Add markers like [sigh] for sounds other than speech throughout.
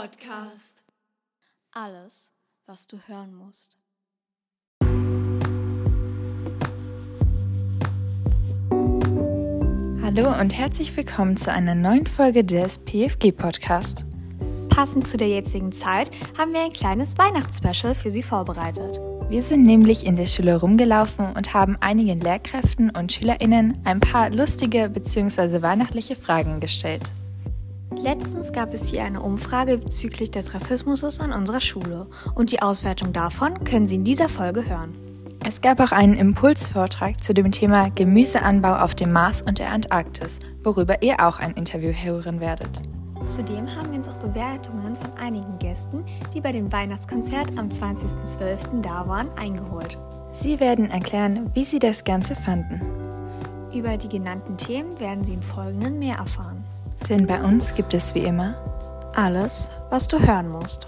Podcast. Alles, was du hören musst. Hallo und herzlich willkommen zu einer neuen Folge des PFG Podcast. Passend zu der jetzigen Zeit haben wir ein kleines Weihnachtsspecial für Sie vorbereitet. Wir sind nämlich in der Schule rumgelaufen und haben einigen Lehrkräften und SchülerInnen ein paar lustige bzw. weihnachtliche Fragen gestellt. Letztens gab es hier eine Umfrage bezüglich des Rassismus an unserer Schule und die Auswertung davon können Sie in dieser Folge hören. Es gab auch einen Impulsvortrag zu dem Thema Gemüseanbau auf dem Mars und der Antarktis, worüber ihr auch ein Interview hören werdet. Zudem haben wir uns auch Bewertungen von einigen Gästen, die bei dem Weihnachtskonzert am 20.12. da waren, eingeholt. Sie werden erklären, wie sie das Ganze fanden. Über die genannten Themen werden Sie im Folgenden mehr erfahren. Denn bei uns gibt es wie immer Alles, was du hören musst.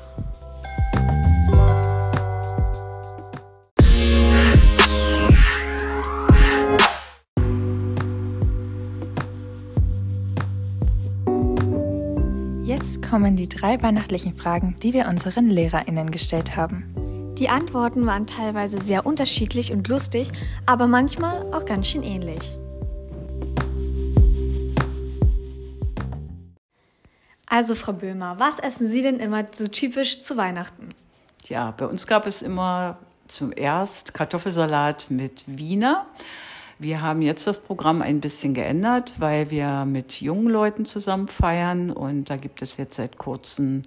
Jetzt kommen die drei weihnachtlichen Fragen, die wir unseren LehrerInnen gestellt haben. Die Antworten waren teilweise sehr unterschiedlich und lustig, aber manchmal auch ganz schön ähnlich. Also, Frau Böhmer, was essen Sie denn immer so typisch zu Weihnachten? Ja, bei uns gab es immer zuerst Kartoffelsalat mit Wiener. Wir haben jetzt das Programm ein bisschen geändert, weil wir mit jungen Leuten zusammen feiern und da gibt es jetzt seit kurzem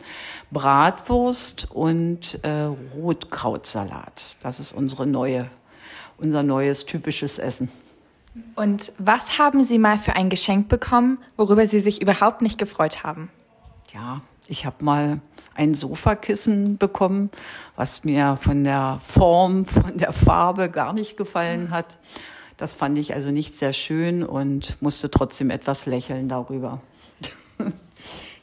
Bratwurst und äh, Rotkrautsalat. Das ist unsere neue, unser neues typisches Essen. Und was haben Sie mal für ein Geschenk bekommen, worüber Sie sich überhaupt nicht gefreut haben? Ja, ich habe mal ein Sofakissen bekommen, was mir von der Form, [laughs] von der Farbe gar nicht gefallen hat. Das fand ich also nicht sehr schön und musste trotzdem etwas lächeln darüber. [laughs]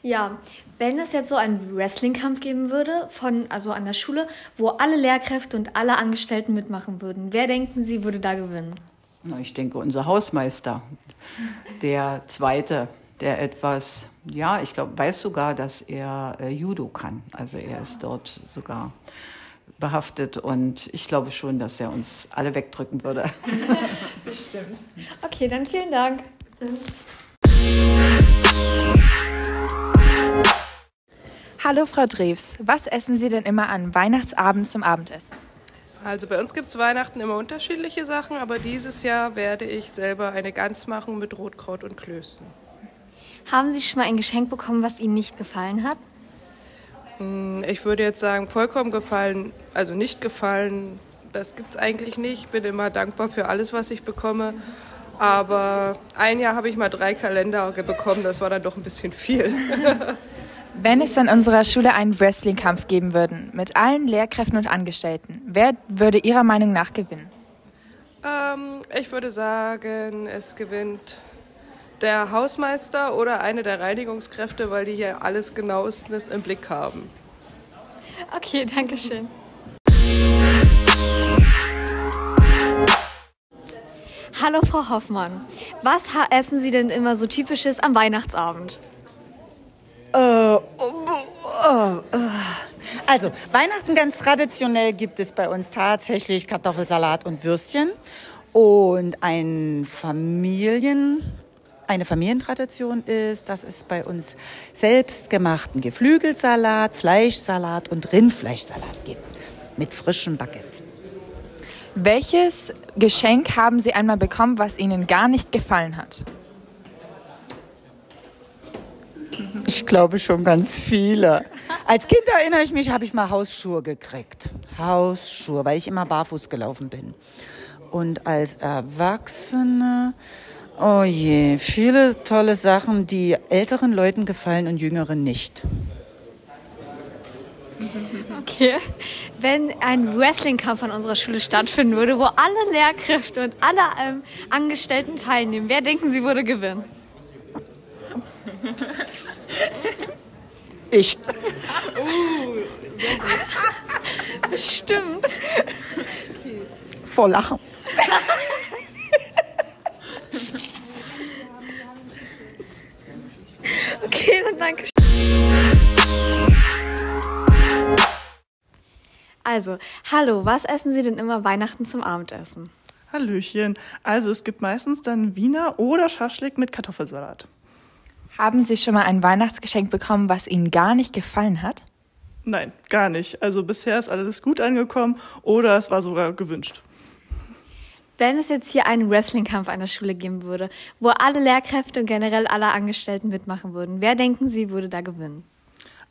Ja, wenn es jetzt so einen Wrestling-Kampf geben würde, von, also an der Schule, wo alle Lehrkräfte und alle Angestellten mitmachen würden, wer denken Sie, würde da gewinnen? Na, ich denke, unser Hausmeister, der zweite, der etwas, ja, ich glaube, weiß sogar, dass er äh, Judo kann. Also er ist dort sogar behaftet und ich glaube schon, dass er uns alle wegdrücken würde. [laughs] Bestimmt. Okay, dann vielen Dank. Hallo Frau Drews, was essen Sie denn immer an Weihnachtsabend zum Abendessen? Also bei uns gibt es Weihnachten immer unterschiedliche Sachen, aber dieses Jahr werde ich selber eine Gans machen mit Rotkraut und Klößen. Haben Sie schon mal ein Geschenk bekommen, was Ihnen nicht gefallen hat? Ich würde jetzt sagen, vollkommen gefallen, also nicht gefallen, das gibt es eigentlich nicht. Ich bin immer dankbar für alles, was ich bekomme. Aber ein Jahr habe ich mal drei Kalender bekommen, das war dann doch ein bisschen viel. [laughs] Wenn es an unserer Schule einen Wrestling-Kampf geben würde, mit allen Lehrkräften und Angestellten, wer würde Ihrer Meinung nach gewinnen? ähm, ich würde sagen, es gewinnt der Hausmeister oder eine der Reinigungskräfte, weil die hier alles genauestens im Blick haben. Okay, danke schön. Hallo Frau Hoffmann, was essen Sie denn immer so typisches am Weihnachtsabend? Also, Weihnachten ganz traditionell gibt es bei uns tatsächlich Kartoffelsalat und Würstchen und ein Familien, eine Familientradition ist, dass es bei uns selbstgemachten Geflügelsalat, Fleischsalat und Rindfleischsalat gibt mit frischem Baguette. Welches Geschenk haben Sie einmal bekommen, was Ihnen gar nicht gefallen hat? Ich glaube schon ganz viele. Als Kind erinnere ich mich, habe ich mal Hausschuhe gekriegt. Hausschuhe, weil ich immer barfuß gelaufen bin. Und als Erwachsene, oh je, viele tolle Sachen, die älteren Leuten gefallen und jüngeren nicht. Okay. Wenn ein Wrestling-Kampf an unserer Schule stattfinden würde, wo alle Lehrkräfte und alle ähm, Angestellten teilnehmen, wer denken Sie würde gewinnen? [laughs] Ich. [laughs] Stimmt. Vor Lachen. [laughs] [laughs] okay, dann danke. Also, hallo, was essen Sie denn immer Weihnachten zum Abendessen? Hallöchen. Also, es gibt meistens dann Wiener oder Schaschlik mit Kartoffelsalat. Haben Sie schon mal ein Weihnachtsgeschenk bekommen, was Ihnen gar nicht gefallen hat? Nein, gar nicht. Also bisher ist alles gut angekommen oder es war sogar gewünscht. Wenn es jetzt hier einen Wrestling-Kampf an der Schule geben würde, wo alle Lehrkräfte und generell alle Angestellten mitmachen würden, wer denken Sie würde da gewinnen?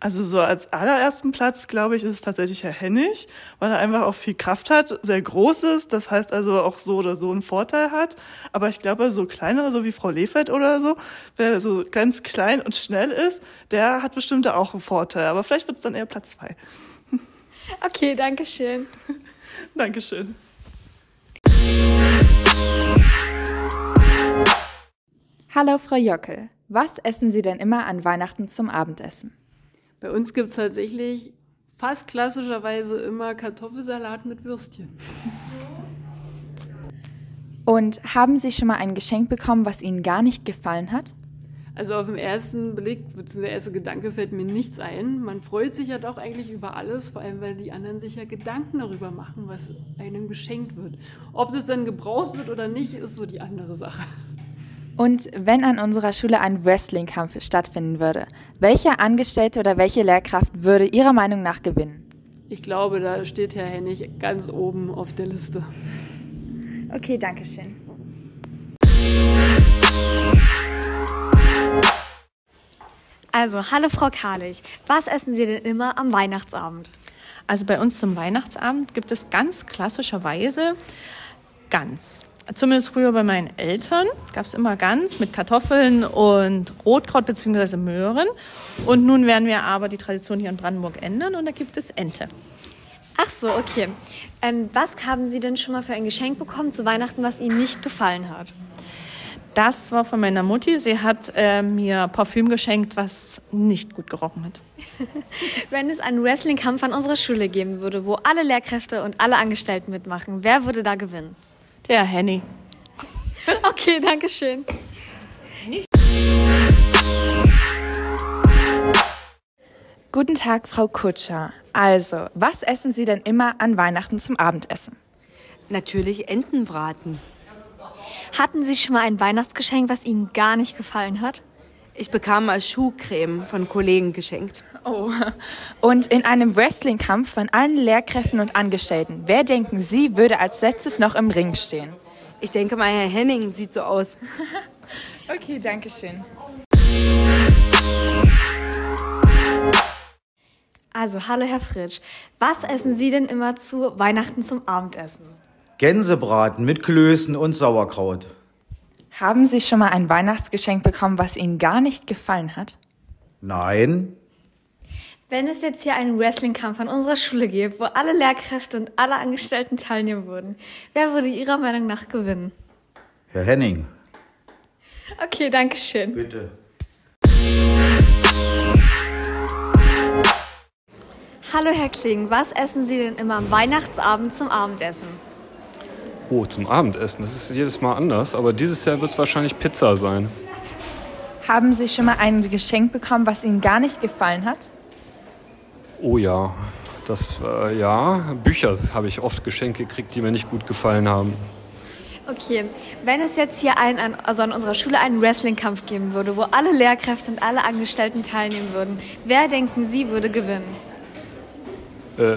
Also so als allerersten Platz, glaube ich, ist es tatsächlich Herr Hennig, weil er einfach auch viel Kraft hat, sehr groß ist, das heißt also auch so oder so einen Vorteil hat. Aber ich glaube, so kleinere, so wie Frau Lefeld oder so, wer so ganz klein und schnell ist, der hat bestimmt auch einen Vorteil. Aber vielleicht wird es dann eher Platz zwei. Okay, danke schön. [laughs] Dankeschön. Hallo Frau Jockel, was essen Sie denn immer an Weihnachten zum Abendessen? Bei uns gibt es tatsächlich fast klassischerweise immer Kartoffelsalat mit Würstchen. Und haben Sie schon mal ein Geschenk bekommen, was Ihnen gar nicht gefallen hat? Also auf dem ersten Blick, beziehungsweise der erste Gedanke fällt mir nichts ein. Man freut sich ja doch eigentlich über alles, vor allem weil die anderen sich ja Gedanken darüber machen, was einem geschenkt wird. Ob das dann gebraucht wird oder nicht, ist so die andere Sache. Und wenn an unserer Schule ein Wrestling-Kampf stattfinden würde, welche Angestellte oder welche Lehrkraft würde Ihrer Meinung nach gewinnen? Ich glaube, da steht Herr Hennig ganz oben auf der Liste. Okay, danke schön. Also, hallo Frau Karlich, was essen Sie denn immer am Weihnachtsabend? Also bei uns zum Weihnachtsabend gibt es ganz klassischerweise Gans. Zumindest früher bei meinen Eltern gab es immer Gans mit Kartoffeln und Rotkraut bzw. Möhren. Und nun werden wir aber die Tradition hier in Brandenburg ändern und da gibt es Ente. Ach so, okay. Ähm, was haben Sie denn schon mal für ein Geschenk bekommen zu Weihnachten, was Ihnen nicht gefallen hat? Das war von meiner Mutti. Sie hat äh, mir Parfüm geschenkt, was nicht gut gerochen hat. [laughs] Wenn es einen Wrestling-Kampf an unserer Schule geben würde, wo alle Lehrkräfte und alle Angestellten mitmachen, wer würde da gewinnen? Der Henny. [laughs] Okay, danke schön. Guten Tag, Frau Kutscher. Also, was essen Sie denn immer an Weihnachten zum Abendessen? Natürlich Entenbraten. Hatten Sie schon mal ein Weihnachtsgeschenk, was Ihnen gar nicht gefallen hat? Ich bekam mal Schuhcreme von Kollegen geschenkt. Oh. Und in einem Wrestling-Kampf von allen Lehrkräften und Angestellten, wer denken Sie, würde als letztes noch im Ring stehen? Ich denke mal, Herr Henning sieht so aus. [laughs] Okay, danke schön. Also, hallo Herr Fritsch. Was essen Sie denn immer zu Weihnachten zum Abendessen? Gänsebraten mit Klößen und Sauerkraut. Haben Sie schon mal ein Weihnachtsgeschenk bekommen, was Ihnen gar nicht gefallen hat? Nein. Wenn es jetzt hier einen Wrestling-Kampf an unserer Schule gibt, wo alle Lehrkräfte und alle Angestellten teilnehmen würden, wer würde Ihrer Meinung nach gewinnen? Herr Henning, Okay, danke schön. bitte. Hallo Herr Kling, was essen Sie denn immer am Weihnachtsabend zum Abendessen? Oh, zum Abendessen. Das ist jedes Mal anders, aber dieses Jahr wird es wahrscheinlich Pizza sein. Haben Sie schon mal ein Geschenk bekommen, was Ihnen gar nicht gefallen hat? Oh ja, das äh, ja. Bücher habe ich oft geschenkt gekriegt, die mir nicht gut gefallen haben. Okay, wenn es jetzt hier einen, an, also an unserer Schule einen Wrestling-Kampf geben würde, wo alle Lehrkräfte und alle Angestellten teilnehmen würden, wer denken Sie würde gewinnen? Äh,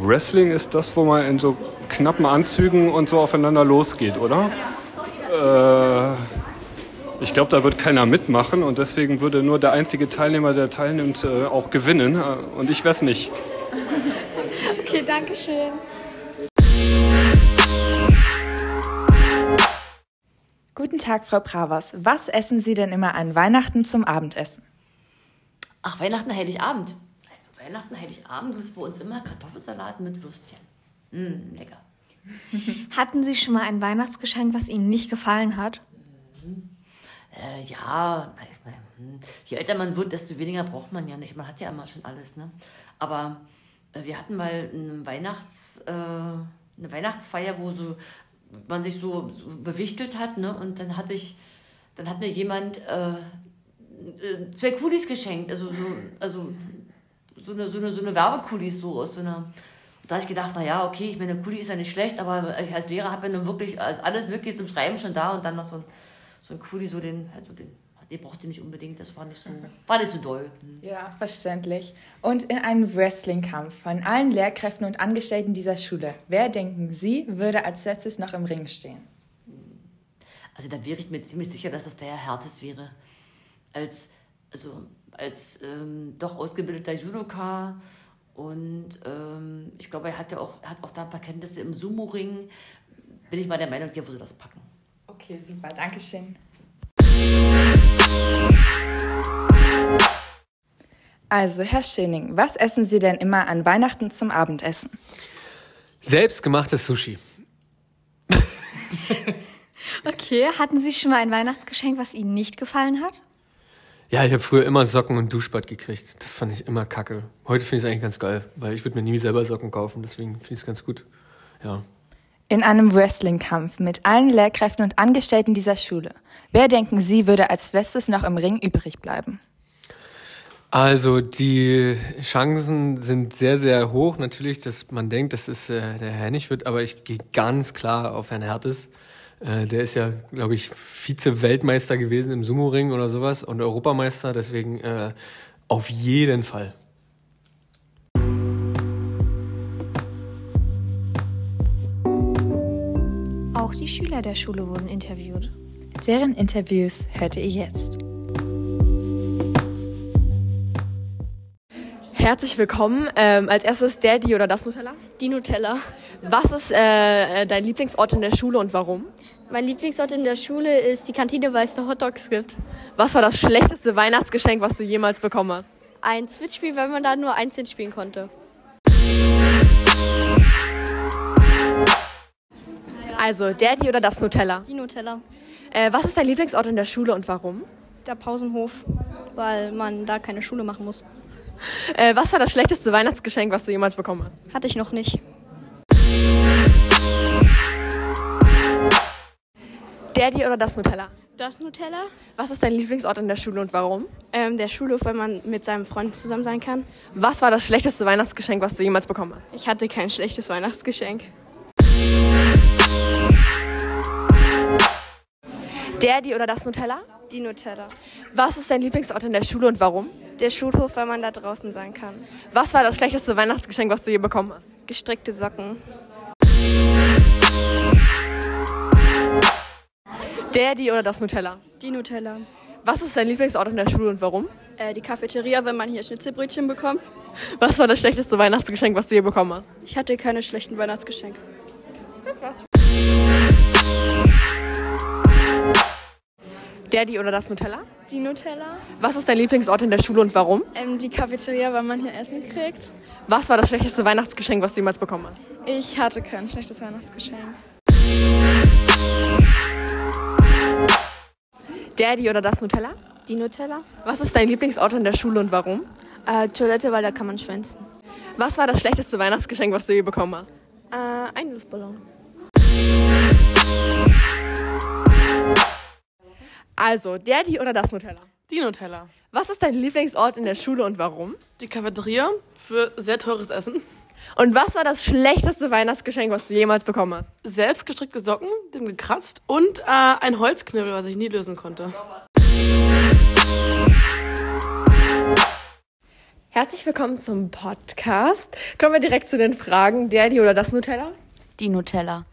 Wrestling ist das, wo man in so knappen Anzügen und so aufeinander losgeht, oder? Äh, ich glaube, da wird keiner mitmachen und deswegen würde nur der einzige Teilnehmer, der teilnimmt, äh, auch gewinnen. Äh, Und ich wär's nicht. Okay, danke schön. Guten Tag, Frau Pravers. Was essen Sie denn immer an Weihnachten zum Abendessen? Ach, Weihnachten, Heiligabend. Weihnachten, Heiligabend gibt es bei uns immer Kartoffelsalat mit Würstchen. Mm, lecker. [laughs] Hatten Sie schon mal ein Weihnachtsgeschenk, was Ihnen nicht gefallen hat? Äh, ja, hm, je älter man wird, desto weniger braucht man ja nicht. Man hat ja immer schon alles, ne? Aber äh, wir hatten mal eine, Weihnachts, äh, eine Weihnachtsfeier, wo so man sich so, so bewichtelt hat, ne? Und dann habe ich, dann hat mir jemand äh, äh, zwei Kulis geschenkt, also so, also so eine, so eine, so eine Werbekulis so aus so einer Da habe ich gedacht, naja, okay, ich meine, Kuli ist ja nicht schlecht, aber ich als Lehrer habe ja nun wirklich alles Mögliche zum Schreiben schon da und dann noch so ein, so ein Kuli, so den, also den die brauchte nicht unbedingt, das war nicht so, [laughs] war nicht so doll. Hm. Ja, verständlich. Und in einem Wrestling-Kampf von allen Lehrkräften und Angestellten dieser Schule, wer denken Sie, würde als letztes noch im Ring stehen? Also da wäre ich mir ziemlich sicher, dass das der Herr Hertes wäre. Als, also, als ähm, doch ausgebildeter Judoka und ähm, ich glaube, er hat ja auch, hat auch da ein paar Kenntnisse im Sumo-Ring. Bin ich mal der Meinung, der würde das packen. Okay, super, Dankeschön. Also, Herr Schöning, was essen Sie denn immer an Weihnachten zum Abendessen? Selbstgemachtes Sushi. [laughs] okay, hatten Sie schon mal ein Weihnachtsgeschenk, was Ihnen nicht gefallen hat? Ja, ich habe früher immer Socken und Duschbad gekriegt. Das fand ich immer kacke. Heute finde ich es eigentlich ganz geil, weil ich würde mir nie selber Socken kaufen, deswegen finde ich es ganz gut. Ja. In einem Wrestling-Kampf mit allen Lehrkräften und Angestellten dieser Schule. Wer denken Sie, würde als letztes noch im Ring übrig bleiben? Also die Chancen sind sehr, sehr hoch. Natürlich, dass man denkt, dass es äh, der Herr nicht wird, aber ich gehe ganz klar auf Herrn Hertes. Äh, der ist ja, glaube ich, Vize-Weltmeister gewesen im Sumo-Ring oder sowas und Europameister. Deswegen äh, auf jeden Fall. Auch die Schüler der Schule wurden interviewt. Deren Interviews hört ihr jetzt. Herzlich willkommen. Ähm, als erstes der, die oder das Nutella? Die Nutella. Was ist äh, dein Lieblingsort in der Schule und warum? Mein Lieblingsort in der Schule ist die Kantine, weil es da Hotdogs gibt. Was war das schlechteste Weihnachtsgeschenk, was du jemals bekommen hast? Ein Switch-Spiel, weil man da nur einzeln spielen konnte. Also, der, die oder das Nutella? Die Nutella. Äh, was ist dein Lieblingsort in der Schule und warum? Der Pausenhof, weil man da keine Schule machen muss. [laughs] Äh, was war das schlechteste Weihnachtsgeschenk, was du jemals bekommen hast? Hatte ich noch nicht. Der, die oder das Nutella? Das Nutella. Was ist dein Lieblingsort in der Schule und warum? Ähm, der Schulhof, weil man mit seinem Freund zusammen sein kann. Was war das schlechteste Weihnachtsgeschenk, was du jemals bekommen hast? Ich hatte kein schlechtes Weihnachtsgeschenk. Der, die oder das Nutella? Die Nutella. Was ist dein Lieblingsort in der Schule und warum? Der Schulhof, weil man da draußen sein kann. Was war das schlechteste Weihnachtsgeschenk, was du je bekommen hast? Gestrickte Socken. Der, die oder das Nutella? Die Nutella. Was ist dein Lieblingsort in der Schule und warum? Äh, die Cafeteria, wenn man hier Schnitzelbrötchen bekommt. Was war das schlechteste Weihnachtsgeschenk, was du je bekommen hast? Ich hatte keine schlechten Weihnachtsgeschenke. Das war's. Der, die oder das Nutella? Die Nutella. Was ist dein Lieblingsort in der Schule und warum? Ähm, die Cafeteria, weil man hier Essen kriegt. Was war das schlechteste Weihnachtsgeschenk, was du jemals bekommen hast? Ich hatte kein schlechtes Weihnachtsgeschenk. Der, die oder das Nutella? Die Nutella. Was ist dein Lieblingsort in der Schule und warum? Äh, Toilette, weil da kann man schwänzen. Was war das schlechteste Weihnachtsgeschenk, was du je bekommen hast? Äh, ein Luftballon. Also, der, die oder das Nutella? Die Nutella. Was ist dein Lieblingsort in der Schule und warum? Die Cafeteria für sehr teures Essen. Und was war das schlechteste Weihnachtsgeschenk, was du jemals bekommen hast? Selbstgestrickte Socken, den gekratzt und äh, ein Holzknibbel, was ich nie lösen konnte. Herzlich willkommen zum Podcast. Kommen wir direkt zu den Fragen. Der, die oder das Nutella? Die Nutella.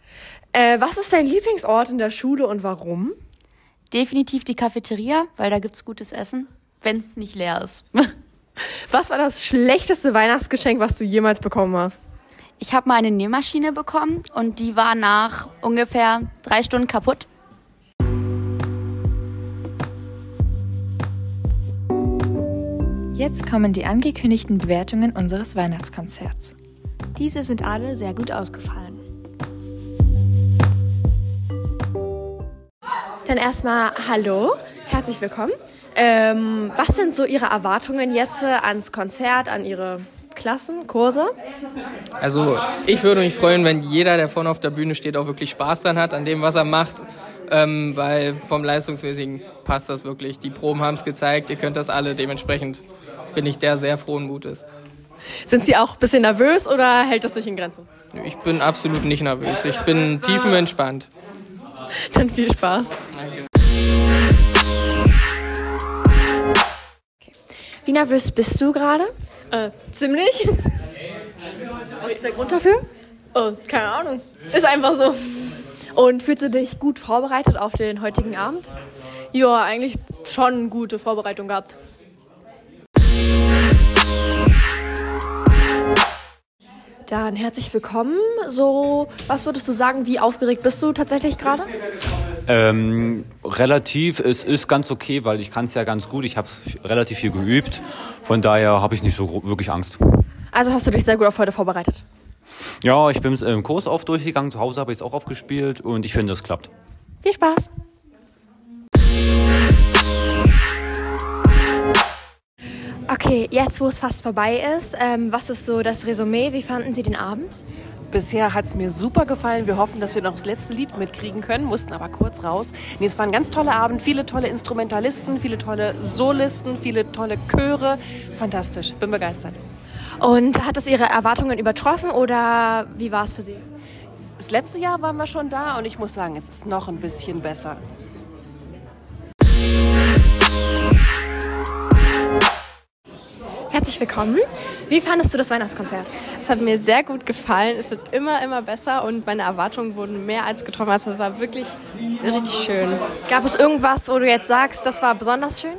Äh, was ist dein Lieblingsort in der Schule und warum? Definitiv die Cafeteria, weil da gibt's gutes Essen, wenn es nicht leer ist. [laughs] Was war das schlechteste Weihnachtsgeschenk, was du jemals bekommen hast? Ich habe mal eine Nähmaschine bekommen und die war nach ungefähr drei Stunden kaputt. Jetzt kommen die angekündigten Bewertungen unseres Weihnachtskonzerts. Diese sind alle sehr gut ausgefallen. Dann erstmal Hallo, herzlich willkommen. Ähm, was sind so Ihre Erwartungen jetzt ans Konzert, an Ihre Klassen, Kurse? Also ich würde mich freuen, wenn jeder, der vorne auf der Bühne steht, auch wirklich Spaß dran hat, an dem, was er macht. Ähm, weil vom Leistungsmäßigen passt das wirklich. Die Proben haben es gezeigt, ihr könnt das alle. Dementsprechend bin ich der sehr frohen Mutes. Sind Sie auch ein bisschen nervös oder hält das sich in Grenzen? Ich bin absolut nicht nervös. Ich bin tiefenentspannt. [laughs] Dann viel Spaß. Wie nervös bist du gerade? Äh, ziemlich. Was ist der Grund dafür? Oh, keine Ahnung. Ist einfach so. Und fühlst du dich gut vorbereitet auf den heutigen Abend? Ja, eigentlich schon gute Vorbereitung gehabt. Dann herzlich willkommen. So, was würdest du sagen, wie aufgeregt bist du tatsächlich gerade? Ähm, relativ, es ist ganz okay, weil ich kann es ja ganz gut. Ich habe relativ viel geübt. Von daher habe ich nicht so wirklich Angst. Also hast du dich sehr gut auf heute vorbereitet. Ja, ich bin im Kurs oft durchgegangen. Zu Hause habe ich es auch aufgespielt und ich finde, es klappt. Viel Spaß. Okay, jetzt wo es fast vorbei ist, ähm, was ist so das Resümee? Wie fanden Sie den Abend? Bisher hat es mir super gefallen. Wir hoffen, dass wir noch das letzte Lied mitkriegen können, mussten aber kurz raus. Nee, es war ein ganz toller Abend. Viele tolle Instrumentalisten, viele tolle Solisten, viele tolle Chöre. Fantastisch. Bin begeistert. Und hat es Ihre Erwartungen übertroffen oder wie war es für Sie? Das letzte Jahr waren wir schon da und ich muss sagen, es ist noch ein bisschen besser. Herzlich willkommen. Wie fandest du das Weihnachtskonzert? Es hat mir sehr gut gefallen. Es wird immer, immer besser und meine Erwartungen wurden mehr als getroffen. Also es war wirklich sehr, richtig schön. Gab es irgendwas, wo du jetzt sagst, das war besonders schön?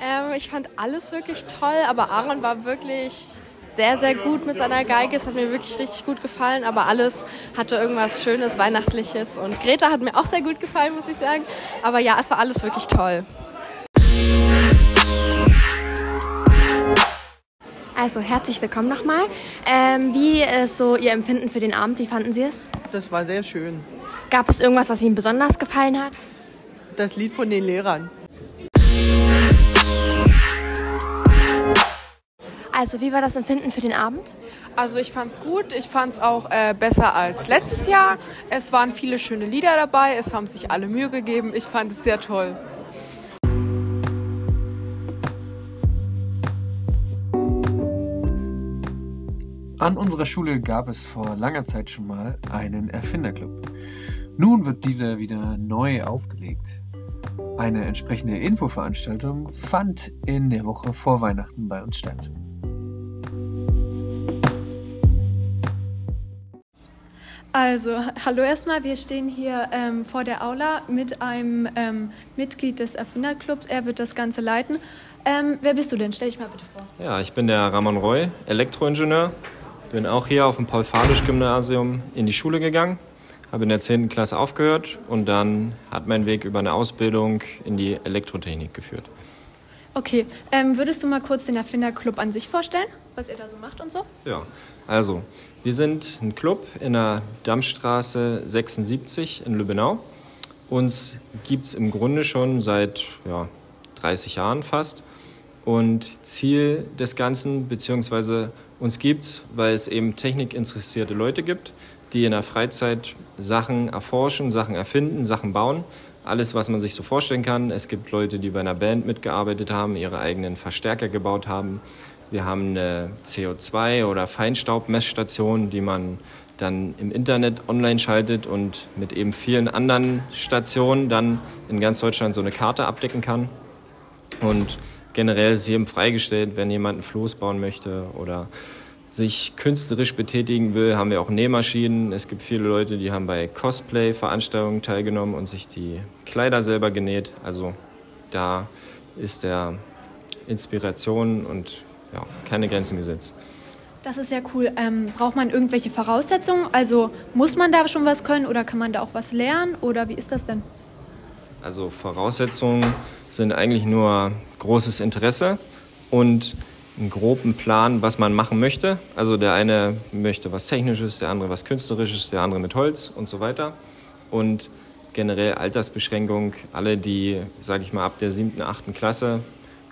Ähm, ich fand alles wirklich toll, aber Aaron war wirklich sehr, sehr gut mit seiner Geige. Es hat mir wirklich richtig gut gefallen, aber alles hatte irgendwas Schönes, Weihnachtliches. Und Greta hat mir auch sehr gut gefallen, muss ich sagen. Aber ja, es war alles wirklich toll. Also herzlich willkommen nochmal. Ähm, wie ist so Ihr Empfinden für den Abend? Wie fanden Sie es? Das war sehr schön. Gab es irgendwas, was Ihnen besonders gefallen hat? Das Lied von den Lehrern. Also wie war das Empfinden für den Abend? Also ich fand's gut. Ich fand's auch äh, besser als letztes Jahr. Es waren viele schöne Lieder dabei. Es haben sich alle Mühe gegeben. Ich fand es sehr toll. An unserer Schule gab es vor langer Zeit schon mal einen Erfinderclub. Nun wird dieser wieder neu aufgelegt. Eine entsprechende Infoveranstaltung fand in der Woche vor Weihnachten bei uns statt. Also, hallo erstmal. Wir stehen hier ähm, vor der Aula mit einem ähm, Mitglied des Erfinderclubs. Er wird das Ganze leiten. Ähm, wer bist du denn? Stell dich mal bitte vor. Ja, ich bin der Ramon Roy, Elektroingenieur. Bin auch hier auf dem Paul-Fadisch-Gymnasium in die Schule gegangen. Habe in der 10. Klasse aufgehört und dann hat mein Weg über eine Ausbildung in die Elektrotechnik geführt. Okay, ähm, würdest du mal kurz den Erfinderclub an sich vorstellen, was ihr da so macht und so? Ja, also, wir sind ein Club in der Dammstraße 76 in Lübbenau. Uns gibt es im Grunde schon seit ja, 30 Jahren fast. Und Ziel des Ganzen, beziehungsweise uns gibt es, weil es eben technikinteressierte Leute gibt, die in der Freizeit Sachen erforschen, Sachen erfinden, Sachen bauen. Alles, was man sich so vorstellen kann. Es gibt Leute, die bei einer Band mitgearbeitet haben, ihre eigenen Verstärker gebaut haben. Wir haben eine CO2- oder Feinstaubmessstation, die man dann im Internet online schaltet und mit eben vielen anderen Stationen dann in ganz Deutschland so eine Karte abdecken kann. Und generell ist jedem freigestellt, wenn jemand ein Floß bauen möchte oder sich künstlerisch betätigen will, haben wir auch Nähmaschinen. Es gibt viele Leute, die haben bei Cosplay-Veranstaltungen teilgenommen und sich die Kleider selber genäht. Also da ist der Inspiration und ja, keine Grenzen gesetzt. Das ist ja cool. Ähm, braucht man irgendwelche Voraussetzungen? Also muss man da schon was können oder kann man da auch was lernen oder wie ist das denn? Also Voraussetzungen sind eigentlich nur großes Interesse und einen groben Plan, was man machen möchte. Also der eine möchte was Technisches, der andere was Künstlerisches, der andere mit Holz und so weiter. Und generell Altersbeschränkung, alle, die, sage ich mal, ab der siebten, achten Klasse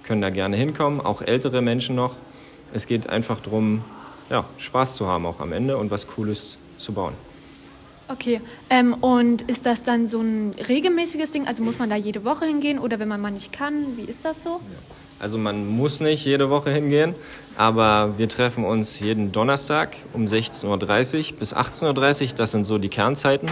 können da gerne hinkommen, auch ältere Menschen noch. Es geht einfach darum, ja, Spaß zu haben auch am Ende und was Cooles zu bauen. Okay, ähm, und ist das dann so ein regelmäßiges Ding? Also muss man da jede Woche hingehen oder wenn man mal nicht kann, wie ist das so? Also man muss nicht jede Woche hingehen, aber wir treffen uns jeden Donnerstag um 16.30 Uhr bis 18.30 Uhr. Das sind so die Kernzeiten.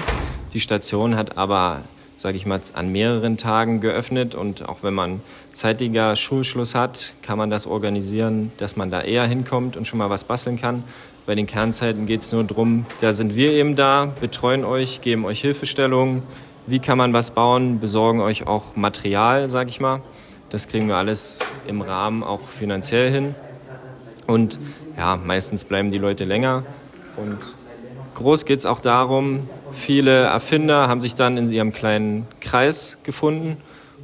Die Station hat aber, sage ich mal, an mehreren Tagen geöffnet und auch wenn man zeitiger Schulschluss hat, kann man das organisieren, dass man da eher hinkommt und schon mal was basteln kann. Bei den Kernzeiten geht es nur darum, da sind wir eben da, betreuen euch, geben euch Hilfestellungen, wie kann man was bauen, besorgen euch auch Material, sage ich mal. Das kriegen wir alles im Rahmen auch finanziell hin. Und ja, meistens bleiben die Leute länger. Und groß geht es auch darum, viele Erfinder haben sich dann in ihrem kleinen Kreis gefunden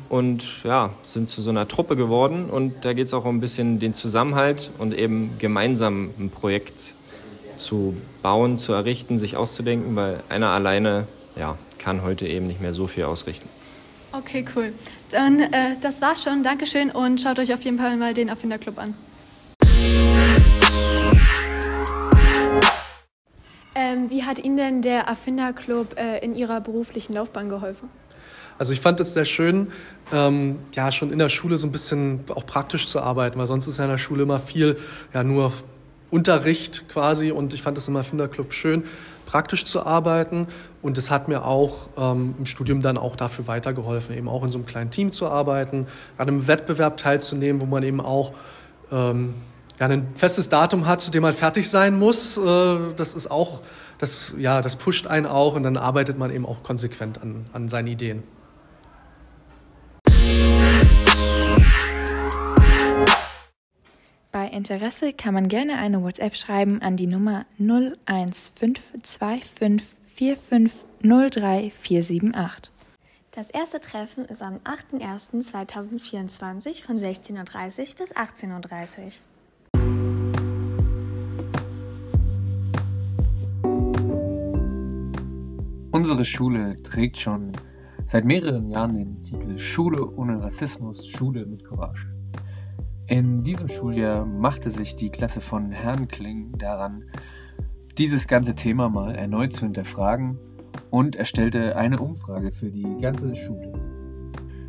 und ja, sind zu so einer Truppe geworden. Und da geht es auch um ein bisschen den Zusammenhalt und eben gemeinsam ein Projekt zu bauen, zu errichten, sich auszudenken, weil einer alleine ja, kann heute eben nicht mehr so viel ausrichten. Okay, cool. Dann, äh, das war's schon. Dankeschön und schaut euch auf jeden Fall mal den Erfinderclub an. Ähm, wie hat Ihnen denn der Erfinderclub äh, in Ihrer beruflichen Laufbahn geholfen? Also ich fand es sehr schön, ähm, ja schon in der Schule so ein bisschen auch praktisch zu arbeiten, weil sonst ist ja in der Schule immer viel ja nur Unterricht quasi und ich fand es im Erfinderclub schön, praktisch zu arbeiten und es hat mir auch ähm, im Studium dann auch dafür weitergeholfen, eben auch in so einem kleinen Team zu arbeiten, an einem Wettbewerb teilzunehmen, wo man eben auch ähm, ja, ein festes Datum hat, zu dem man fertig sein muss. Äh, das ist auch, das, ja, das pusht einen auch und dann arbeitet man eben auch konsequent an, an seinen Ideen. Interesse kann man gerne eine WhatsApp schreiben an die Nummer 015254503 Das erste Treffen ist am 8.01.2024 von 16.30 Uhr bis 18.30 Uhr. Unsere Schule trägt schon seit mehreren Jahren den Titel Schule ohne Rassismus, Schule mit Courage. In diesem Schuljahr machte sich die Klasse von Herrn Kling daran, dieses ganze Thema mal erneut zu hinterfragen und erstellte eine Umfrage für die ganze Schule.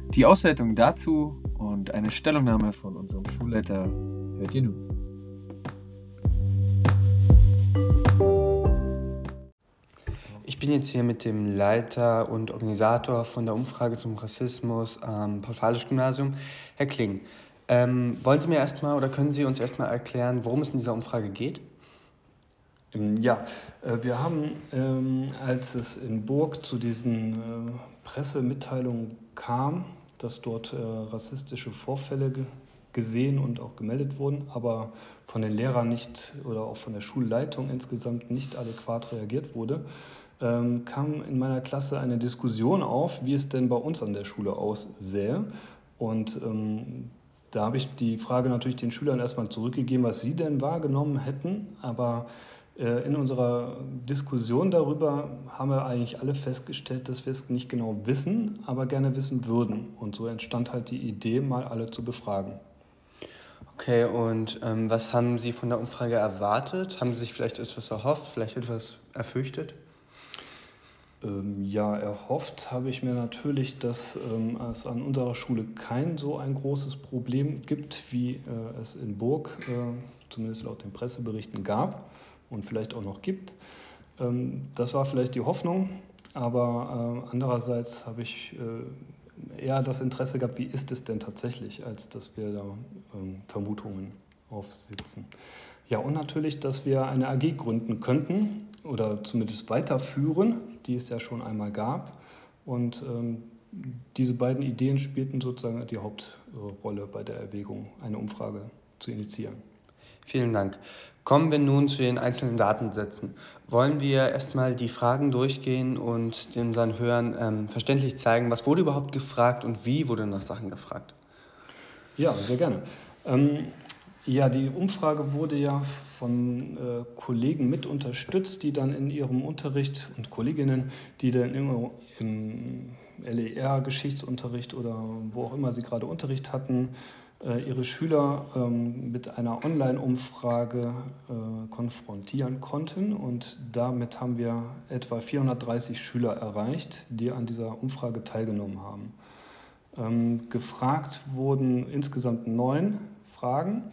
Die Auswertung dazu und eine Stellungnahme von unserem Schulleiter hört ihr nun. Ich bin jetzt hier mit dem Leiter und Organisator von der Umfrage zum Rassismus am Paul-Falisch-Gymnasium, Herr Kling. Ähm, wollen Sie mir erstmal oder können Sie uns erstmal erklären, worum es in dieser Umfrage geht? Ähm, ja, äh, wir haben, ähm, als es in Burg zu diesen äh, Pressemitteilungen kam, dass dort äh, rassistische Vorfälle gesehen und auch gemeldet wurden, aber von den Lehrern nicht oder auch von der Schulleitung insgesamt nicht adäquat reagiert wurde, kam in meiner Klasse eine Diskussion auf, wie es denn bei uns an der Schule aussähe. Und da habe ich die Frage natürlich den Schülern erstmal zurückgegeben, was sie denn wahrgenommen hätten. Aber äh, in unserer Diskussion darüber haben wir eigentlich alle festgestellt, dass wir es nicht genau wissen, aber gerne wissen würden. Und so entstand halt die Idee, mal alle zu befragen. Okay, und ähm, was haben Sie von der Umfrage erwartet? Haben Sie sich vielleicht etwas erhofft, vielleicht etwas erfürchtet? Ähm, ja, erhofft habe ich mir natürlich, dass ähm, es an unserer Schule kein so ein großes Problem gibt, wie äh, es in Burg, äh, zumindest laut den Presseberichten, gab und vielleicht auch noch gibt. Ähm, das war vielleicht die Hoffnung, aber äh, andererseits habe ich äh, eher das Interesse gehabt, wie ist es denn tatsächlich, als dass wir da ähm, Vermutungen aufsitzen. Ja, und natürlich, dass wir eine AG gründen könnten oder zumindest weiterführen, die es ja schon einmal gab. Und ähm, diese beiden Ideen spielten sozusagen die Hauptrolle bei der Erwägung, eine Umfrage zu initiieren. Vielen Dank. Kommen wir nun zu den einzelnen Datensätzen. Wollen wir erstmal die Fragen durchgehen und unseren Hörern ähm, verständlich zeigen, was wurde überhaupt gefragt und wie wurde nach Sachen gefragt? Ja, sehr gerne. Ähm, ja, die Umfrage wurde ja von äh, Kollegen mit unterstützt, die dann in ihrem Unterricht und Kolleginnen, die dann immer im LER-Geschichtsunterricht oder wo auch immer sie gerade Unterricht hatten, äh, ihre Schüler ähm, mit einer Online-Umfrage äh, konfrontieren konnten. Und damit haben wir etwa 430 Schüler erreicht, die an dieser Umfrage teilgenommen haben. Ähm, gefragt wurden insgesamt neun Fragen,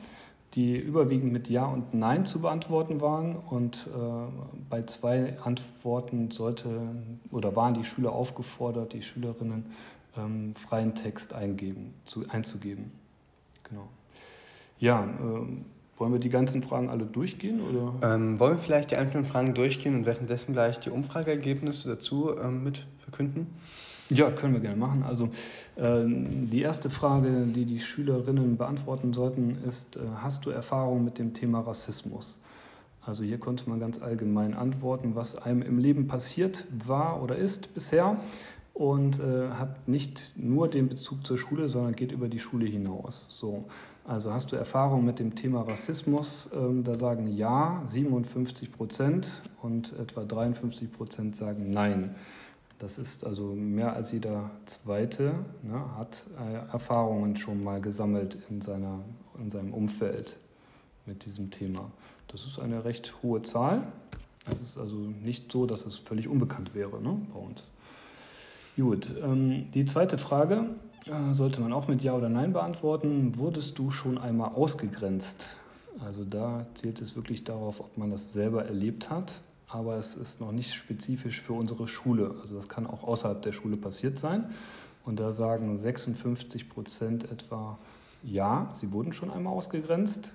die überwiegend mit Ja und Nein zu beantworten waren. Und äh, bei zwei Antworten sollte oder waren die Schüler aufgefordert, die Schülerinnen ähm, freien Text eingeben, zu, einzugeben. Genau. Ja, ähm, wollen wir die ganzen Fragen alle durchgehen? Oder? Ähm, wollen wir vielleicht die einzelnen Fragen durchgehen und währenddessen gleich die Umfrageergebnisse dazu ähm, mit verkünden? Ja, können wir gerne machen. Also äh, die erste Frage, die die Schülerinnen beantworten sollten, ist, äh, hast du Erfahrung mit dem Thema Rassismus? Also hier konnte man ganz allgemein antworten, was einem im Leben passiert war oder ist bisher und äh, hat nicht nur den Bezug zur Schule, sondern geht über die Schule hinaus. So, also hast du Erfahrung mit dem Thema Rassismus? Ähm, da sagen ja 57 Prozent und etwa 53 Prozent sagen nein. Das ist also mehr als jeder Zweite ne, hat äh, Erfahrungen schon mal gesammelt in, seiner, in seinem Umfeld mit diesem Thema. Das ist eine recht hohe Zahl. Es ist also nicht so, dass es völlig unbekannt wäre ne, bei uns. Gut, ähm, die zweite Frage äh, sollte man auch mit Ja oder Nein beantworten. Wurdest du schon einmal ausgegrenzt? Also da zählt es wirklich darauf, ob man das selber erlebt hat, aber es ist noch nicht spezifisch für unsere Schule. Also das kann auch außerhalb der Schule passiert sein. Und da sagen 56 Prozent etwa Ja, sie wurden schon einmal ausgegrenzt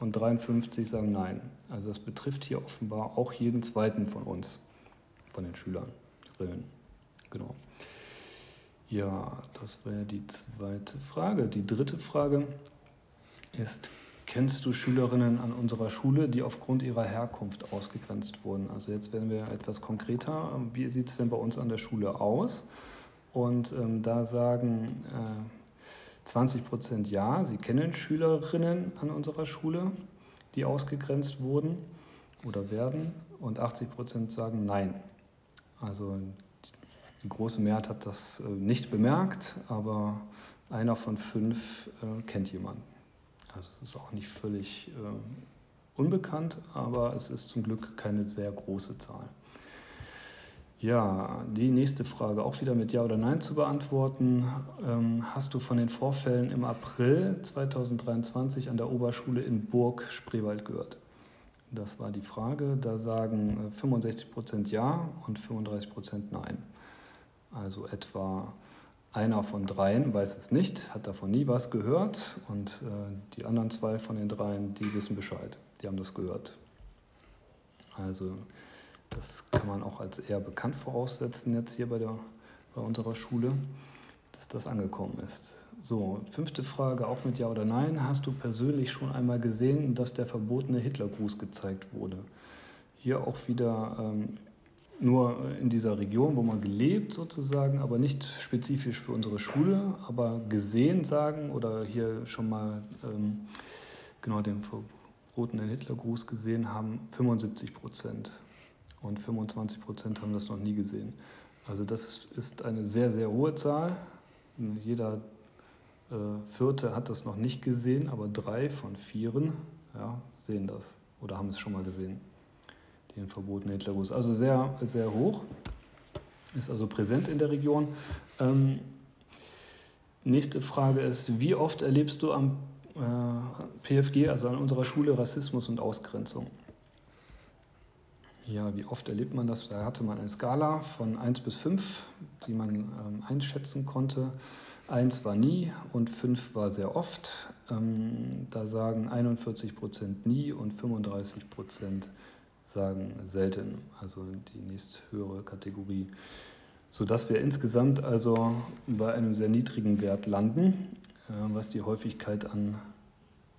und 53 sagen Nein. Also das betrifft hier offenbar auch jeden zweiten von uns, von den Schülern. Genau. Ja, das wäre die zweite Frage. Die dritte Frage ist, kennst du Schülerinnen an unserer Schule, die aufgrund ihrer Herkunft ausgegrenzt wurden? Also jetzt werden wir etwas konkreter. Wie sieht es denn bei uns an der Schule aus? Und ähm, da sagen äh, 20 Prozent ja, sie kennen Schülerinnen an unserer Schule, die ausgegrenzt wurden oder werden. Und 80 Prozent sagen nein. Also die große Mehrheit hat das äh, nicht bemerkt, aber einer von fünf äh, kennt jemanden. Also es ist auch nicht völlig äh, unbekannt, aber es ist zum Glück keine sehr große Zahl. Ja, die nächste Frage auch wieder mit Ja oder Nein zu beantworten. Ähm, hast du von den Vorfällen im April 2023 an der Oberschule in Burg Spreewald gehört? Das war die Frage. Da sagen 65 Prozent Ja und 35 Prozent Nein. Also etwa einer von dreien weiß es nicht, hat davon nie was gehört und äh, die anderen zwei von den dreien, die wissen Bescheid, die haben das gehört. Also das kann man auch als eher bekannt voraussetzen jetzt hier bei, der, bei unserer Schule, dass das angekommen ist. So, fünfte Frage, auch mit Ja oder Nein. Hast du persönlich schon einmal gesehen, dass der verbotene Hitlergruß gezeigt wurde? Hier auch wieder ähm, nur in dieser Region, wo man gelebt sozusagen, aber nicht spezifisch für unsere Schule, aber gesehen sagen oder hier schon mal ähm, genau den verbotenen Hitlergruß gesehen haben, 75 Prozent. Und 25 Prozent haben das noch nie gesehen. Also das ist eine sehr, sehr hohe Zahl. Jeder äh, Vierte hat das noch nicht gesehen, aber drei von vieren ja, sehen das oder haben es schon mal gesehen den verbotenen Hitlergruß. Also sehr, sehr hoch, ist also präsent in der Region. Ähm, nächste Frage ist, wie oft erlebst du am äh, PFG, also an unserer Schule, Rassismus und Ausgrenzung? Ja, wie oft erlebt man das? Da hatte man eine Skala von 1 bis 5, die man ähm, einschätzen konnte. 1 war nie und 5 war sehr oft. Ähm, da sagen 41 Prozent nie und 35 Prozent sagen selten, also die nächsthöhere Kategorie, sodass wir insgesamt also bei einem sehr niedrigen Wert landen, äh, was die Häufigkeit an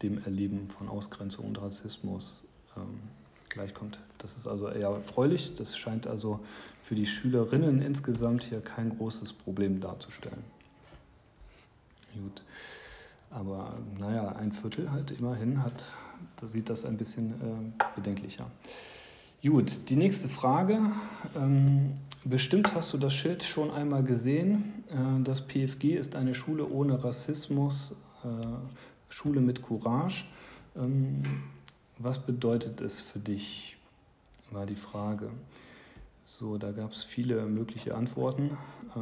dem Erleben von Ausgrenzung und Rassismus ähm, gleichkommt. Das ist also eher erfreulich. Das scheint also für die Schülerinnen insgesamt hier kein großes Problem darzustellen. Gut. Aber naja, ein Viertel halt immerhin hat, da sieht das ein bisschen äh, bedenklicher. Gut, die nächste Frage. Ähm, bestimmt hast du das Schild schon einmal gesehen. Äh, das PFG ist eine Schule ohne Rassismus, äh, Schule mit Courage. Ähm, was bedeutet es für dich, war die Frage. So, da gab es viele mögliche Antworten äh,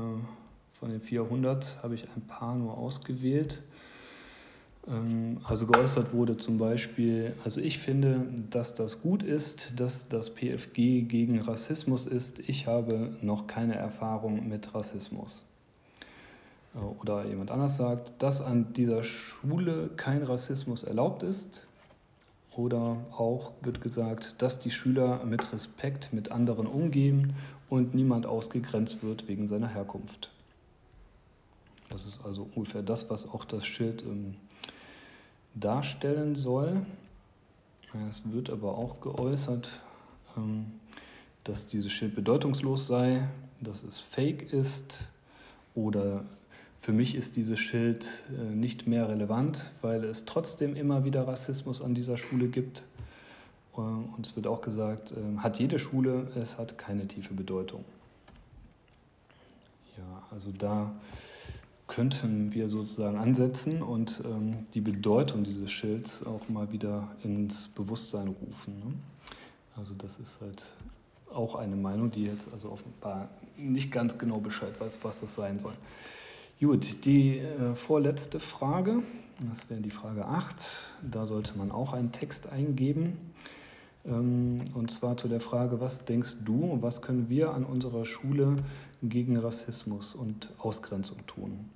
Von den 400 habe ich ein paar nur ausgewählt. Ähm, also geäußert wurde zum Beispiel, also ich finde, dass das gut ist, dass das PFG gegen Rassismus ist. Ich habe noch keine Erfahrung mit Rassismus. Äh, oder jemand anders sagt, dass an dieser Schule kein Rassismus erlaubt ist. Oder auch wird gesagt, dass die Schüler mit Respekt mit anderen umgehen und niemand ausgegrenzt wird wegen seiner Herkunft. Das ist also ungefähr das, was auch das Schild ähm, darstellen soll. Es wird aber auch geäußert, ähm, dass dieses Schild bedeutungslos sei, dass es fake ist oder für mich ist dieses Schild äh, nicht mehr relevant, weil es trotzdem immer wieder Rassismus an dieser Schule gibt. Äh, und es wird auch gesagt, äh, hat jede Schule, es hat keine tiefe Bedeutung. Ja, also da könnten wir sozusagen ansetzen und ähm, die Bedeutung dieses Schilds auch mal wieder ins Bewusstsein rufen. Ne? Also das ist halt auch eine Meinung, die jetzt also offenbar nicht ganz genau Bescheid weiß, was das sein soll. Gut, die äh, vorletzte Frage, das wäre die Frage 8, da sollte man auch einen Text eingeben. Ähm, und zwar zu der Frage, was denkst du, was können wir an unserer Schule gegen Rassismus und Ausgrenzung tun?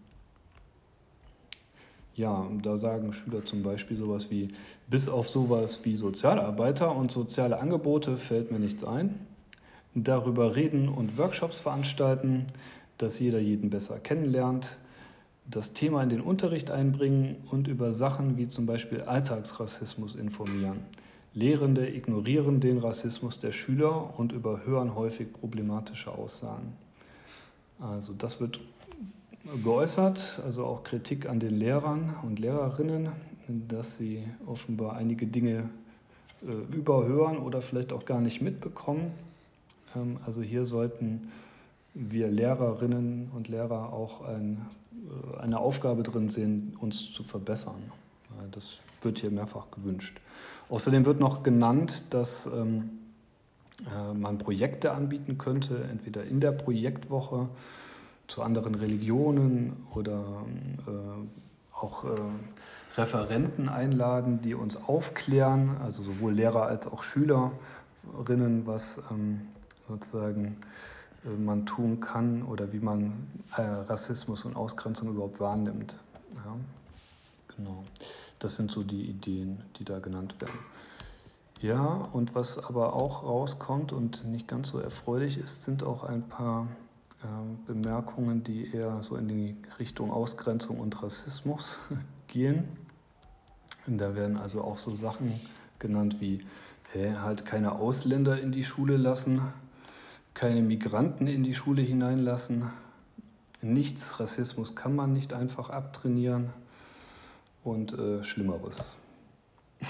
Ja, da sagen Schüler zum Beispiel sowas wie, bis auf sowas wie Sozialarbeiter und soziale Angebote fällt mir nichts ein. Darüber reden und Workshops veranstalten, dass jeder jeden besser kennenlernt, das Thema in den Unterricht einbringen und über Sachen wie zum Beispiel Alltagsrassismus informieren. Lehrende ignorieren den Rassismus der Schüler und überhören häufig problematische Aussagen. Also das wird geäußert, also auch Kritik an den Lehrern und Lehrerinnen, dass sie offenbar einige Dinge äh, überhören oder vielleicht auch gar nicht mitbekommen. Ähm, also hier sollten wir Lehrerinnen und Lehrer auch ein, äh, eine Aufgabe drin sehen, uns zu verbessern. Das wird hier mehrfach gewünscht. Außerdem wird noch genannt, dass ähm, äh, man Projekte anbieten könnte, entweder in der Projektwoche zu anderen Religionen oder äh, auch äh, Referenten einladen, die uns aufklären, also sowohl Lehrer als auch Schülerinnen, was ähm, sozusagen äh, man tun kann oder wie man äh, Rassismus und Ausgrenzung überhaupt wahrnimmt. Ja, genau. Das sind so die Ideen, die da genannt werden. Ja, und was aber auch rauskommt und nicht ganz so erfreulich ist, sind auch ein paar Bemerkungen, die eher so in die Richtung Ausgrenzung und Rassismus [laughs] gehen. Und da werden also auch so Sachen genannt wie äh, halt keine Ausländer in die Schule lassen, keine Migranten in die Schule hineinlassen, nichts Rassismus kann man nicht einfach abtrainieren und äh, Schlimmeres. [laughs]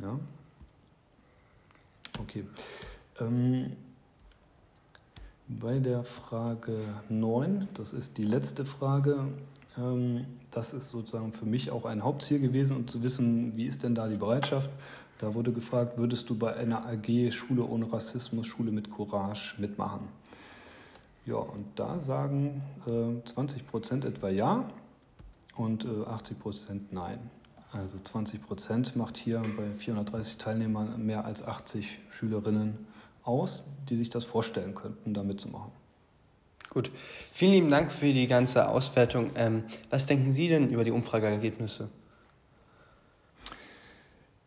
ja? Okay. Ähm, bei der Frage 9, das ist die letzte Frage, ähm, das ist sozusagen für mich auch ein Hauptziel gewesen, um zu wissen, wie ist denn da die Bereitschaft. Da wurde gefragt, würdest du bei einer AG Schule ohne Rassismus, Schule mit Courage mitmachen? Ja, und da sagen äh, 20 Prozent etwa ja und äh, 80 Prozent nein. Also 20 Prozent macht hier bei 430 Teilnehmern mehr als 80 Schülerinnen aus, die sich das vorstellen könnten, da mitzumachen. Gut, vielen lieben Dank für die ganze Auswertung. Ähm, was denken Sie denn über die Umfrageergebnisse?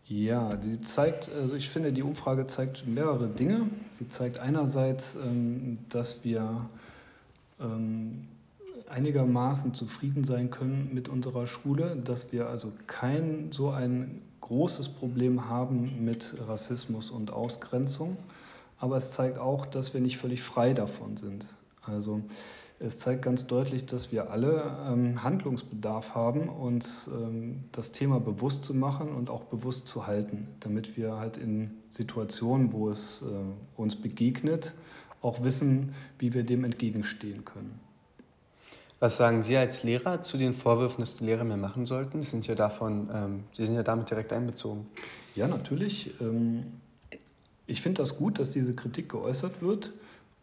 Ja, die zeigt, also ich finde, die Umfrage zeigt mehrere Dinge. Sie zeigt einerseits, ähm, dass wir ähm, einigermaßen zufrieden sein können mit unserer Schule, dass wir also kein so ein großes Problem haben mit Rassismus und Ausgrenzung. Aber es zeigt auch, dass wir nicht völlig frei davon sind. Also es zeigt ganz deutlich, dass wir alle ähm, Handlungsbedarf haben, uns ähm, das Thema bewusst zu machen und auch bewusst zu halten, damit wir halt in Situationen, wo es äh, uns begegnet, auch wissen, wie wir dem entgegenstehen können. Was sagen Sie als Lehrer zu den Vorwürfen, dass die Lehrer mehr machen sollten? Sie sind ja, davon, ähm, Sie sind ja damit direkt einbezogen. Ja, natürlich. Ähm, ich finde das gut, dass diese Kritik geäußert wird.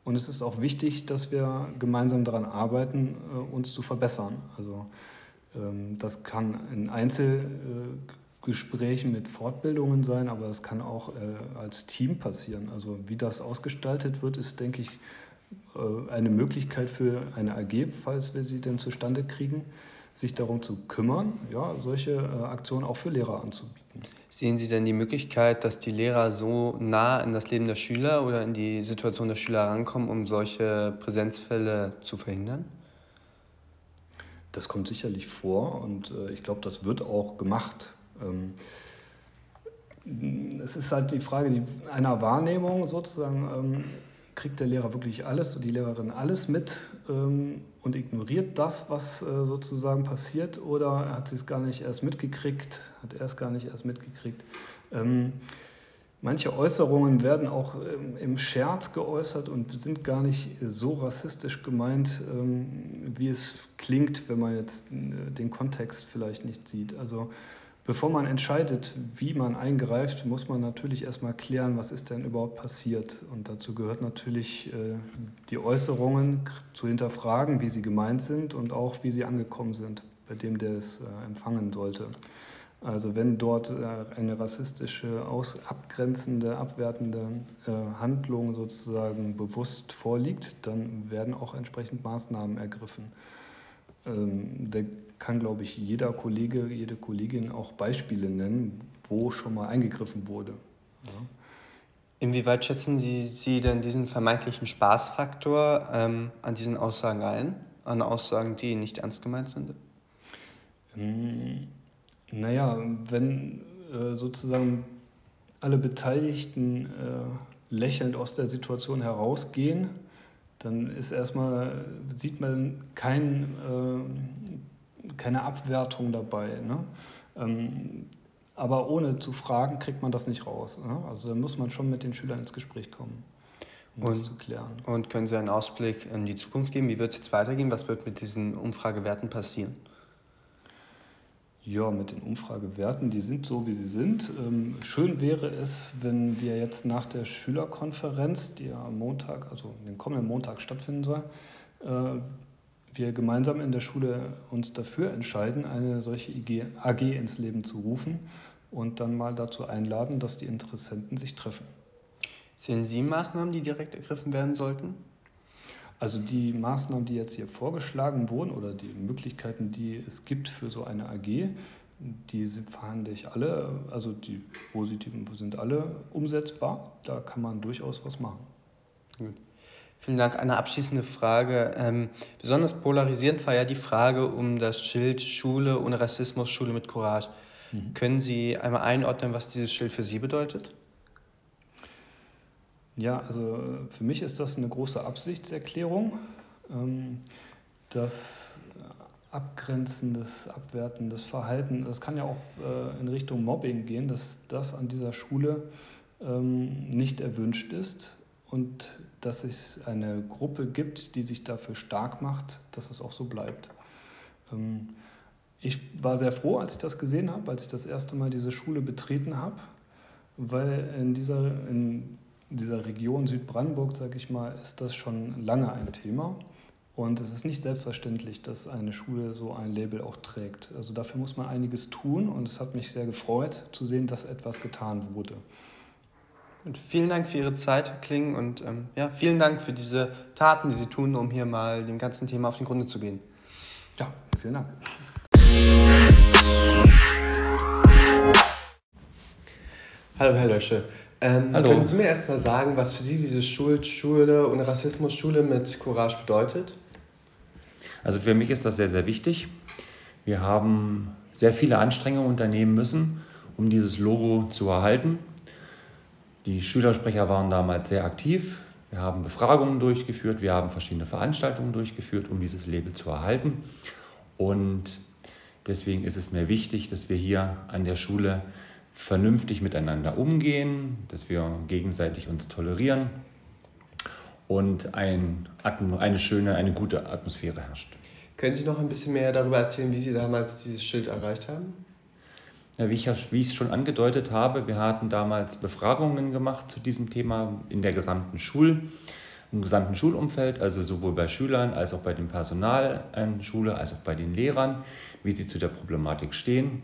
Und es ist auch wichtig, dass wir gemeinsam daran arbeiten, äh, uns zu verbessern. Also ähm, das kann in Einzelgesprächen mit Fortbildungen sein, aber das kann auch äh, als Team passieren. Also wie das ausgestaltet wird, ist, denke ich, eine Möglichkeit für eine AG, falls wir sie denn zustande kriegen, sich darum zu kümmern, ja, solche Aktionen auch für Lehrer anzubieten. Sehen Sie denn die Möglichkeit, dass die Lehrer so nah in das Leben der Schüler oder in die Situation der Schüler herankommen, um solche Präsenzfälle zu verhindern? Das kommt sicherlich vor und äh, ich glaube, das wird auch gemacht. Ähm, es ist halt die Frage einer Wahrnehmung sozusagen. Kriegt der Lehrer wirklich alles, die Lehrerin alles mit ähm, und ignoriert das, was äh, sozusagen passiert, oder hat sie es gar nicht erst mitgekriegt, hat er es gar nicht erst mitgekriegt. Ähm, manche Äußerungen werden auch ähm, im Scherz geäußert und sind gar nicht so rassistisch gemeint, ähm, wie es klingt, wenn man jetzt äh, den Kontext vielleicht nicht sieht. Also Bevor man entscheidet, wie man eingreift, muss man natürlich erstmal klären, was ist denn überhaupt passiert. Und dazu gehört natürlich äh, die Äußerungen zu hinterfragen, wie sie gemeint sind und auch wie sie angekommen sind, bei dem, der es äh, empfangen sollte. Also wenn dort äh, eine rassistische, abgrenzende, abwertende Handlung sozusagen bewusst vorliegt, dann werden auch entsprechend Maßnahmen ergriffen. Ähm, da kann, glaube ich, jeder Kollege, jede Kollegin auch Beispiele nennen, wo schon mal eingegriffen wurde. Ja. Inwieweit schätzen Sie, Sie denn diesen vermeintlichen Spaßfaktor ähm, an diesen Aussagen ein? An Aussagen, die nicht ernst gemeint sind? Ähm, naja, wenn äh, sozusagen alle Beteiligten äh, lächelnd aus der Situation herausgehen, dann ist erstmal, sieht man kein, äh, keine Abwertung dabei. Ne? Ähm, aber ohne zu fragen, kriegt man das nicht raus. Ne? Also da muss man schon mit den Schülern ins Gespräch kommen, um und, das zu klären. Und können Sie einen Ausblick in die Zukunft geben? Wie wird es jetzt weitergehen? Was wird mit diesen Umfragewerten passieren? Ja, mit den Umfragewerten, die sind so, wie sie sind. Ähm, schön wäre es, wenn wir jetzt nach der Schülerkonferenz, die ja am Montag, also den kommenden Montag stattfinden soll, äh, wir gemeinsam in der Schule uns dafür entscheiden, eine solche AG ins Leben zu rufen und dann mal dazu einladen, dass die Interessenten sich treffen. Sehen Sie Maßnahmen, die direkt ergriffen werden sollten? Also die Maßnahmen, die jetzt hier vorgeschlagen wurden oder die Möglichkeiten, die es gibt für so eine AG, die verhandle ich alle, also die positiven sind alle umsetzbar. Da kann man durchaus was machen. Gut. Vielen Dank. Eine abschließende Frage. Ähm, besonders polarisierend war ja die Frage um das Schild Schule ohne Rassismus, Schule mit Courage. Mhm. Können Sie einmal einordnen, was dieses Schild für Sie bedeutet? Ja, also für mich ist das eine große Absichtserklärung, ähm, das abgrenzendes, abwertendes Verhalten, das kann ja auch äh, in Richtung Mobbing gehen, dass das an dieser Schule ähm, nicht erwünscht ist und dass es eine Gruppe gibt, die sich dafür stark macht, dass es auch so bleibt. Ähm, ich war sehr froh, als ich das gesehen habe, als ich das erste Mal diese Schule betreten habe, weil in dieser, in dieser Region Südbrandenburg, sage ich mal, ist das schon lange ein Thema. Und es ist nicht selbstverständlich, dass eine Schule so ein Label auch trägt. Also dafür muss man einiges tun und es hat mich sehr gefreut zu sehen, dass etwas getan wurde. Und vielen Dank für Ihre Zeit, Herr Kling, und ähm, ja, vielen Dank für diese Taten, die Sie tun, um hier mal dem ganzen Thema auf den Grund zu gehen. Ja, vielen Dank. Hallo, Herr Lösche. Ähm, Hallo. Können Sie mir erst mal sagen, was für Sie diese Schuld, Schule und Rassismus-Schule mit Courage bedeutet? Also für mich ist das sehr, sehr wichtig. Wir haben sehr viele Anstrengungen unternehmen müssen, um dieses Logo zu erhalten. Die Schülersprecher waren damals sehr aktiv. Wir haben Befragungen durchgeführt, wir haben verschiedene Veranstaltungen durchgeführt, um dieses Label zu erhalten. Und deswegen ist es mir wichtig, dass wir hier an der Schule vernünftig miteinander umgehen, dass wir gegenseitig uns tolerieren und ein, eine schöne, eine gute Atmosphäre herrscht. Können Sie noch ein bisschen mehr darüber erzählen, wie Sie damals dieses Schild erreicht haben? Ja, wie, ich, wie ich es schon angedeutet habe, wir hatten damals Befragungen gemacht zu diesem Thema in der gesamten Schulwelt im gesamten Schulumfeld, also sowohl bei Schülern als auch bei dem Personal an Schule, als auch bei den Lehrern, wie sie zu der Problematik stehen.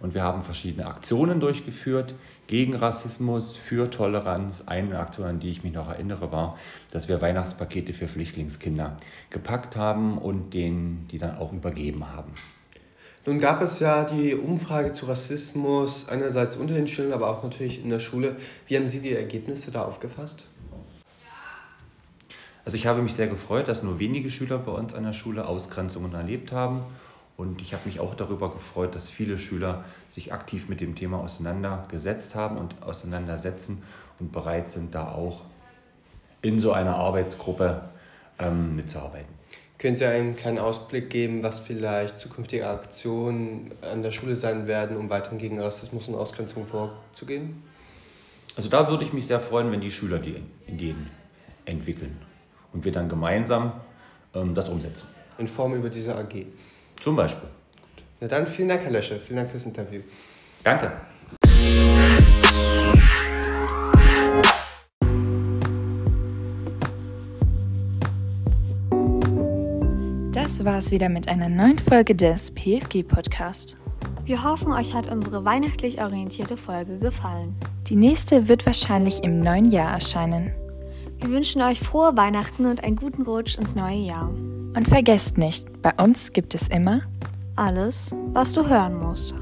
Und wir haben verschiedene Aktionen durchgeführt gegen Rassismus, für Toleranz. Eine Aktion, an die ich mich noch erinnere, war, dass wir Weihnachtspakete für Flüchtlingskinder gepackt haben und denen die dann auch übergeben haben. Nun gab es ja die Umfrage zu Rassismus einerseits unter den Schülern, aber auch natürlich in der Schule. Wie haben Sie die Ergebnisse da aufgefasst? Also ich habe mich sehr gefreut, dass nur wenige Schüler bei uns an der Schule Ausgrenzungen erlebt haben. Und ich habe mich auch darüber gefreut, dass viele Schüler sich aktiv mit dem Thema auseinandergesetzt haben und auseinandersetzen und bereit sind, da auch in so einer Arbeitsgruppe ähm, mitzuarbeiten. Können Sie einen kleinen Ausblick geben, was vielleicht zukünftige Aktionen an der Schule sein werden, um weiterhin gegen Rassismus und Ausgrenzung vorzugehen? Also da würde ich mich sehr freuen, wenn die Schüler die Ideen entwickeln und wir dann gemeinsam ähm, das umsetzen. In Form über diese AG. Zum Beispiel. Gut. Na dann vielen Dank, Herr Lösche. Vielen Dank fürs Interview. Danke. Das war's wieder mit einer neuen Folge des PFG Podcast. Wir hoffen, euch hat unsere weihnachtlich orientierte Folge gefallen. Die nächste wird wahrscheinlich im neuen Jahr erscheinen. Wir wünschen euch frohe Weihnachten und einen guten Rutsch ins neue Jahr. Und vergesst nicht, bei uns gibt es immer alles, was du hören musst.